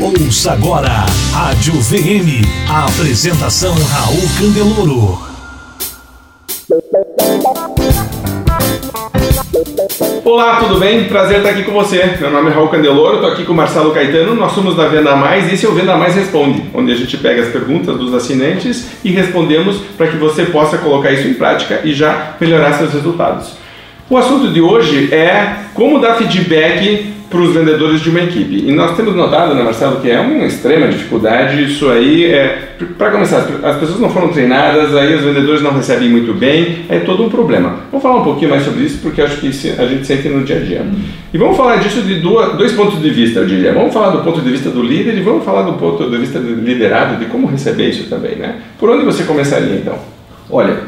Ouça agora Rádio VM. A apresentação Raul Candeloro. Olá, tudo bem? Prazer estar aqui com você. Meu nome é Raul Candeloro, estou aqui com o Marcelo Caetano. Nós somos da Venda Mais e esse é o Venda Mais Responde, onde a gente pega as perguntas dos assinantes e respondemos para que você possa colocar isso em prática e já melhorar seus resultados. O assunto de hoje é como dar feedback para os vendedores de uma equipe. E nós temos notado, né, Marcelo, que é uma extrema dificuldade. Isso aí é, para começar, as pessoas não foram treinadas, aí os vendedores não recebem muito bem, é todo um problema. Vamos falar um pouquinho mais sobre isso, porque acho que a gente sente no dia a dia. E vamos falar disso de dois pontos de vista, eu diria. Vamos falar do ponto de vista do líder e vamos falar do ponto de vista do liderado, de como receber isso também, né? Por onde você começaria então? Olha,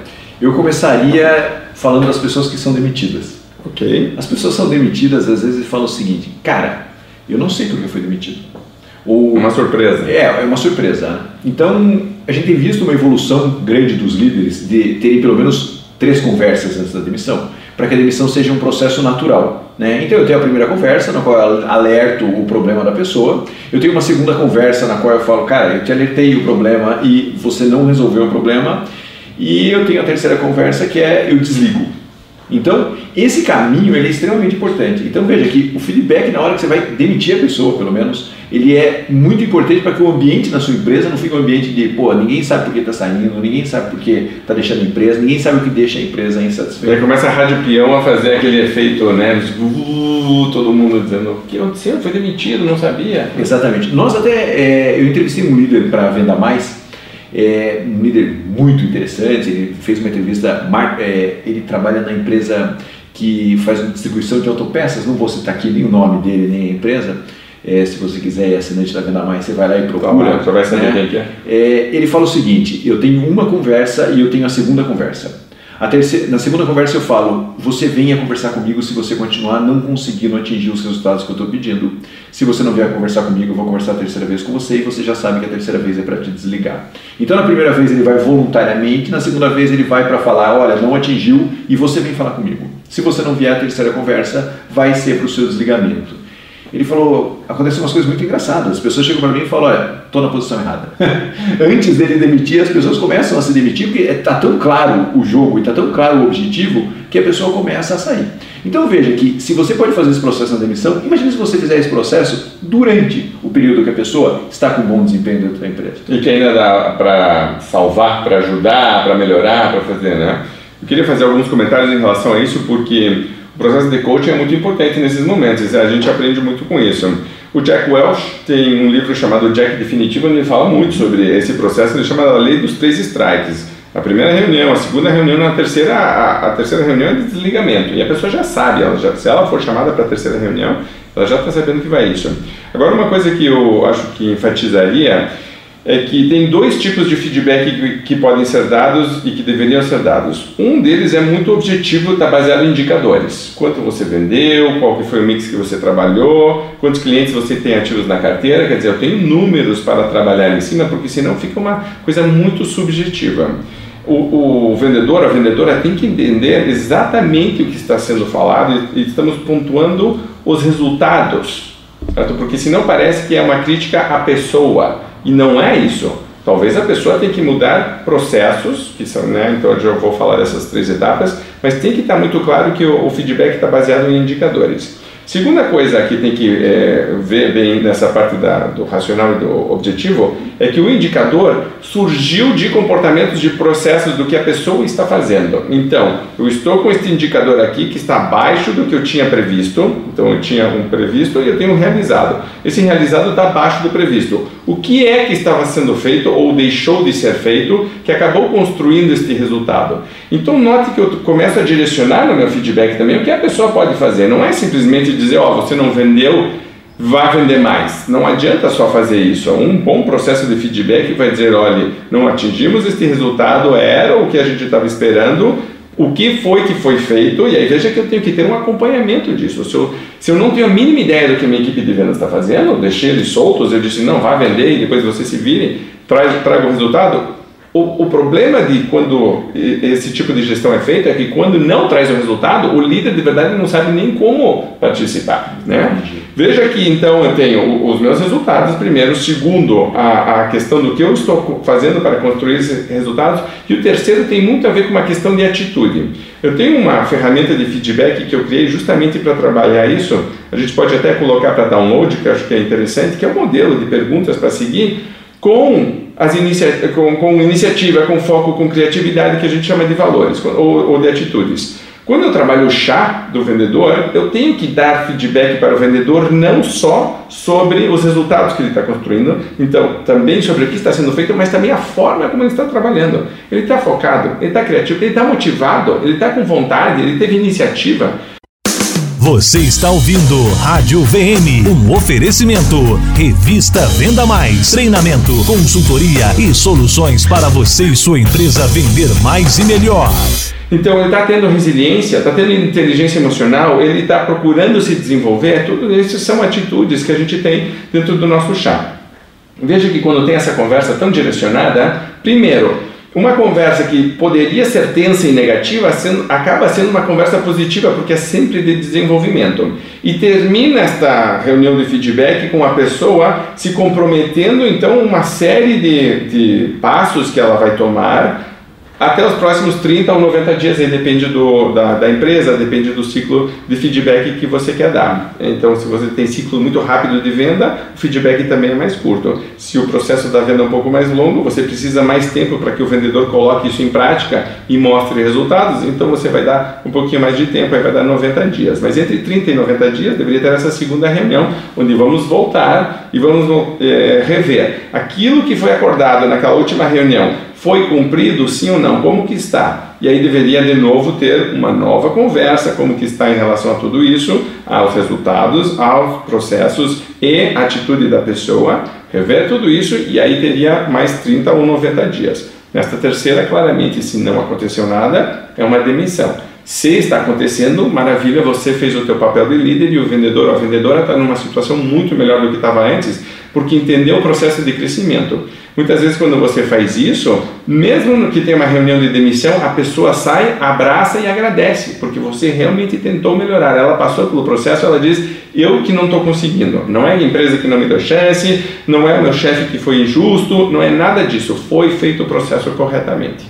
eu começaria falando das pessoas que são demitidas. Ok. As pessoas são demitidas às vezes e falam o seguinte, cara, eu não sei porque foi demitido. Ou, uma surpresa. É, é uma surpresa. Né? Então, a gente tem visto uma evolução grande dos líderes de terem pelo menos três conversas antes da demissão, para que a demissão seja um processo natural. Né? Então, eu tenho a primeira conversa, na qual eu alerto o problema da pessoa. Eu tenho uma segunda conversa, na qual eu falo, cara, eu te alertei o problema e você não resolveu o problema. E eu tenho a terceira conversa, que é eu desligo. Então, esse caminho ele é extremamente importante. Então, veja que o feedback, na hora que você vai demitir a pessoa, pelo menos, ele é muito importante para que o ambiente na sua empresa não fique um ambiente de, pô, ninguém sabe por que está saindo, ninguém sabe por que está deixando a empresa, ninguém sabe o que deixa a empresa insatisfeita. Aí começa a rádio peão a fazer aquele efeito, né? Todo mundo dizendo, o que aconteceu? Foi demitido, não sabia. Exatamente. Nós até, é, eu entrevistei um líder para Venda Mais, é um líder muito interessante, ele fez uma entrevista, é, ele trabalha na empresa que faz distribuição de autopeças, não vou citar aqui nem o nome dele, nem a empresa, é, se você quiser assinante da Venda Mais, você vai lá e procura. Tá, você vai saber né? quem é. é. Ele fala o seguinte, eu tenho uma conversa e eu tenho a segunda conversa. Terceira, na segunda conversa eu falo, você venha conversar comigo se você continuar não conseguindo atingir os resultados que eu estou pedindo. Se você não vier conversar comigo, eu vou conversar a terceira vez com você e você já sabe que a terceira vez é para te desligar. Então na primeira vez ele vai voluntariamente, na segunda vez ele vai para falar, olha, não atingiu e você vem falar comigo. Se você não vier a terceira conversa, vai ser para o seu desligamento ele falou, acontecem umas coisas muito engraçadas. As pessoas chegam para mim e falam, olha, estou na posição errada. Antes dele demitir, as pessoas começam a se demitir porque está tão claro o jogo e está tão claro o objetivo que a pessoa começa a sair. Então veja que se você pode fazer esse processo na demissão, imagine se você fizer esse processo durante o período que a pessoa está com bom desempenho dentro da empresa. E que ainda dá para salvar, para ajudar, para melhorar, para fazer, né? Eu queria fazer alguns comentários em relação a isso porque o processo de coaching é muito importante nesses momentos, a gente aprende muito com isso. O Jack Welch tem um livro chamado Jack Definitivo, onde ele fala muito sobre esse processo, ele chama a lei dos três strikes. A primeira reunião, a segunda reunião, a terceira, a, a terceira reunião é de desligamento. E a pessoa já sabe, ela já, se ela for chamada para a terceira reunião, ela já está sabendo que vai isso. Agora, uma coisa que eu acho que enfatizaria é que tem dois tipos de feedback que, que, podem ser dados e que deveriam ser dados. Um deles é muito objetivo, está baseado em indicadores. Quanto você vendeu, qual que foi o mix que você trabalhou, quantos clientes você tem ativos na carteira, quer dizer, eu tenho números para trabalhar em cima, porque senão fica uma coisa muito subjetiva. O, o vendedor, a vendedora tem que entender exatamente o que está sendo falado e, estamos pontuando os resultados, certo? porque senão parece que é uma crítica à pessoa e não é isso. Talvez a pessoa tenha que mudar processos, que são, né, então eu já vou falar dessas três etapas, mas tem que estar muito claro que o, o feedback está baseado em indicadores. Segunda coisa que tem que é, ver bem nessa parte da, do racional e do objetivo é que o indicador surgiu de comportamentos de processos do que a pessoa está fazendo. Então, eu estou com este indicador aqui que está abaixo do que eu tinha previsto. Então, eu tinha um previsto e eu tenho um realizado. Esse realizado está abaixo do previsto. O que é que estava sendo feito ou deixou de ser feito que acabou construindo este resultado? Então, note que eu começo a direcionar no meu feedback também o que a pessoa pode fazer. Não é simplesmente dizer, ó, oh, você não vendeu, vai vender mais. Não adianta só fazer isso. Um bom processo de feedback vai dizer, olha, não atingimos este resultado, era o que a gente estava esperando, o que foi que foi feito, e aí veja que eu tenho que ter um acompanhamento disso. Se eu, se eu não tenho a mínima ideia do que a minha equipe de vendas está fazendo, eu deixei eles soltos, eu disse, não, vá vender e depois vocês se virem, traga o resultado, o, o, problema de quando esse tipo de gestão é feito é que quando não traz o resultado, o líder de verdade não sabe nem como participar. Né? Veja que então eu tenho os meus resultados primeiro, segundo a, a questão do que eu estou fazendo para construir esses resultados, e o terceiro tem muito a ver com uma questão de atitude. Eu tenho uma ferramenta de feedback que eu criei justamente para trabalhar isso, a gente pode até colocar para download, que acho que é interessante, que é um modelo de perguntas para seguir com, as inicia com, com iniciativa, com foco, com criatividade, que a gente chama de valores ou, ou de atitudes. Quando eu trabalho o chá do vendedor, eu tenho que dar feedback para o vendedor não só sobre os resultados que ele está construindo, então também sobre o que está sendo feito, mas também a forma como ele está trabalhando. Ele está focado, ele está criativo, ele está motivado, ele está com vontade, ele teve iniciativa. Você está ouvindo Rádio VM, um oferecimento. Revista Venda Mais, treinamento, consultoria e soluções para você e sua empresa vender mais e melhor. Então ele está tendo resiliência, está tendo inteligência emocional, ele está procurando se desenvolver, tudo isso são atitudes que a gente tem dentro do nosso chá. Veja que quando tem essa conversa tão direcionada, primeiro, uma conversa que poderia ser tensa e negativa sendo, acaba sendo uma conversa positiva porque é sempre de desenvolvimento. E termina esta reunião de feedback com a pessoa se comprometendo então uma série de, de passos que ela vai tomar até os próximos 30 ou 90 dias, aí depende do, da, da, empresa, depende do ciclo de feedback que você quer dar. Então, se você tem ciclo muito rápido de venda, o feedback também é mais curto. Se o processo da venda é um pouco mais longo, você precisa mais tempo para que o vendedor coloque isso em prática e mostre resultados, então você vai dar um pouquinho mais de tempo, aí vai dar 90 dias. Mas entre 30 e 90 dias deveria ter essa segunda reunião, onde vamos voltar e vamos é, rever aquilo que foi acordado naquela última reunião foi cumprido sim ou não? Como que está? E aí deveria de novo ter uma nova conversa, como que está em relação a tudo isso, aos resultados, aos processos e atitude da pessoa, rever tudo isso e aí teria mais 30 ou 90 dias. Nesta terceira, claramente, se não aconteceu nada, é uma demissão. Se está acontecendo, maravilha, você fez o teu papel de líder e o vendedor ou a vendedora está numa situação muito melhor do que estava antes, porque entendeu o processo de crescimento. Muitas vezes, quando você faz isso, mesmo que tenha uma reunião de demissão, a pessoa sai, abraça e agradece, porque você realmente tentou melhorar. Ela passou pelo processo, ela diz: Eu que não estou conseguindo. Não é a empresa que não me deu chance, não é o meu chefe que foi injusto, não é nada disso. Foi feito o processo corretamente.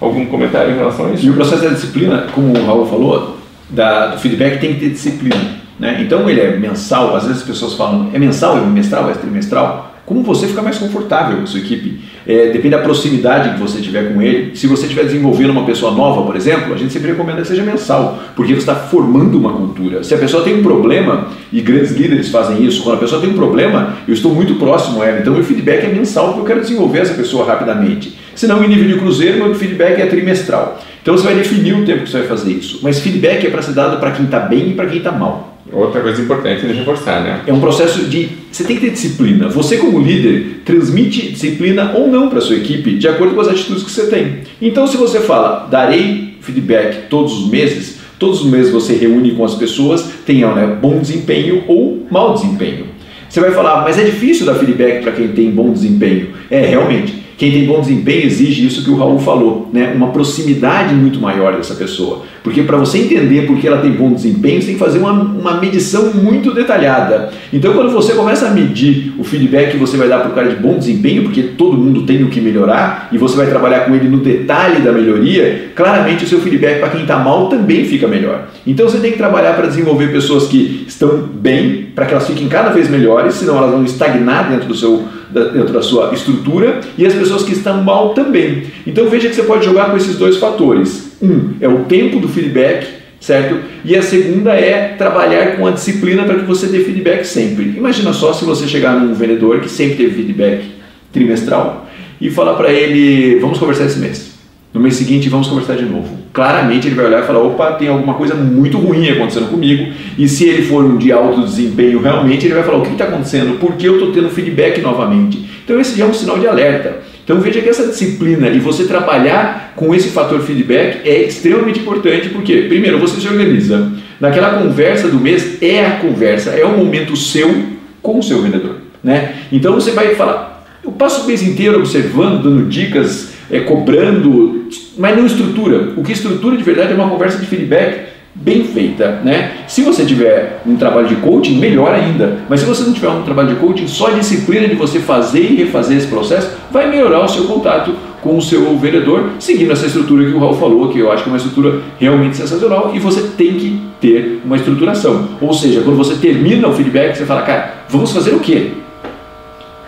Algum comentário em relação a isso? E o processo da disciplina, como o Raul falou, da, do feedback tem que ter disciplina. Né? Então ele é mensal, às vezes as pessoas falam, é mensal, é bimestral, é trimestral? como você fica mais confortável com sua equipe. É, depende da proximidade que você tiver com ele. Se você estiver desenvolvendo uma pessoa nova, por exemplo, a gente sempre recomenda que seja mensal, porque você está formando uma cultura. Se a pessoa tem um problema, e grandes líderes fazem isso, quando a pessoa tem um problema, eu estou muito próximo a ela, então meu feedback é mensal, porque eu quero desenvolver essa pessoa rapidamente. Se não, em nível de cruzeiro, meu feedback é trimestral. Então você vai definir o tempo que você vai fazer isso. Mas feedback é para ser dado para quem está bem e para quem está mal. Outra coisa importante de reforçar, né? É um processo de. Você tem que ter disciplina. Você, como líder, transmite disciplina ou não para sua equipe de acordo com as atitudes que você tem. Então, se você fala, darei feedback todos os meses, todos os meses você reúne com as pessoas, tenham né, bom desempenho ou mau desempenho. Você vai falar, mas é difícil dar feedback para quem tem bom desempenho. É, realmente. Quem tem bom desempenho exige isso que o Raul falou, né? uma proximidade muito maior dessa pessoa. Porque para você entender por que ela tem bom desempenho, você tem que fazer uma, uma medição muito detalhada. Então, quando você começa a medir o feedback que você vai dar para o cara de bom desempenho, porque todo mundo tem o que melhorar, e você vai trabalhar com ele no detalhe da melhoria, claramente o seu feedback para quem está mal também fica melhor. Então, você tem que trabalhar para desenvolver pessoas que estão bem, para que elas fiquem cada vez melhores, senão elas vão estagnar dentro do seu dentro da sua estrutura e as pessoas que estão mal também. Então veja que você pode jogar com esses dois fatores. Um é o tempo do feedback, certo? E a segunda é trabalhar com a disciplina para que você dê feedback sempre. Imagina só se você chegar num vendedor que sempre teve feedback trimestral e falar para ele, vamos conversar esse mês. No mês seguinte vamos conversar de novo. Claramente ele vai olhar e falar: opa, tem alguma coisa muito ruim acontecendo comigo. E se ele for um de alto desempenho realmente, ele vai falar: o que está acontecendo? Por que eu estou tendo feedback novamente? Então esse já é um sinal de alerta. Então veja que essa disciplina e você trabalhar com esse fator feedback é extremamente importante porque, primeiro, você se organiza. Naquela conversa do mês é a conversa, é o momento seu com o seu vendedor. Né? Então você vai falar, eu passo o mês inteiro observando, dando dicas, é, cobrando, mas não estrutura. O que estrutura de verdade é uma conversa de feedback bem feita, né? Se você tiver um trabalho de coaching, melhor ainda. Mas se você não tiver um trabalho de coaching, só a disciplina de você fazer e refazer esse processo vai melhorar o seu contato com o seu vendedor, seguindo essa estrutura que o Raul falou, que eu acho que é uma estrutura realmente sensacional e você tem que ter uma estruturação. Ou seja, quando você termina o feedback, você fala, cara, vamos fazer o quê?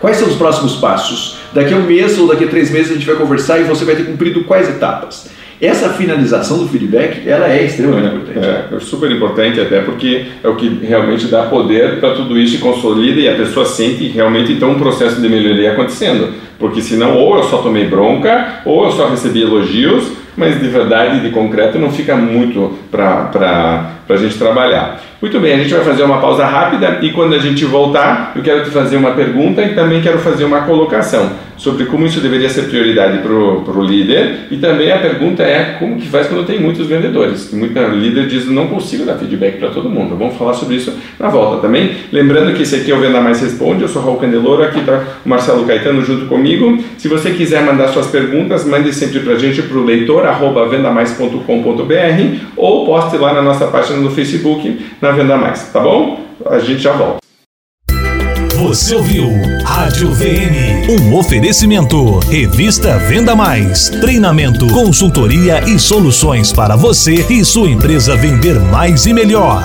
Quais são os próximos passos? Daqui a um mês ou daqui a três meses a gente vai conversar e você vai ter cumprido quais etapas? Essa finalização do feedback, ela é extremamente é, importante. É, é super importante até porque é o que realmente dá poder para tudo isso e consolida e a pessoa sente realmente então um processo de melhoria acontecendo. Porque senão ou eu só tomei bronca ou eu só recebi elogios, mas de verdade, de concreto, não fica muito para a gente trabalhar. Muito bem, a gente vai fazer uma pausa rápida e quando a gente voltar, eu quero te fazer uma pergunta e também quero fazer uma colocação sobre como isso deveria ser prioridade para o líder e também a pergunta é como que faz quando tem muitos vendedores. Muita líder diz não consigo dar feedback para todo mundo. Vamos falar sobre isso na volta também. Lembrando que esse aqui é o Venda Mais Responde, eu sou Raul Candeloro, aqui está o Marcelo Caetano junto comigo. Se você quiser mandar suas perguntas, mande sempre para a gente para o leitor arroba vendamais.com.br ou poste lá na nossa página no Facebook na Venda Mais, tá bom? A gente já volta. Você ouviu Rádio VM, um oferecimento. Revista Venda Mais. Treinamento, consultoria e soluções para você e sua empresa vender mais e melhor.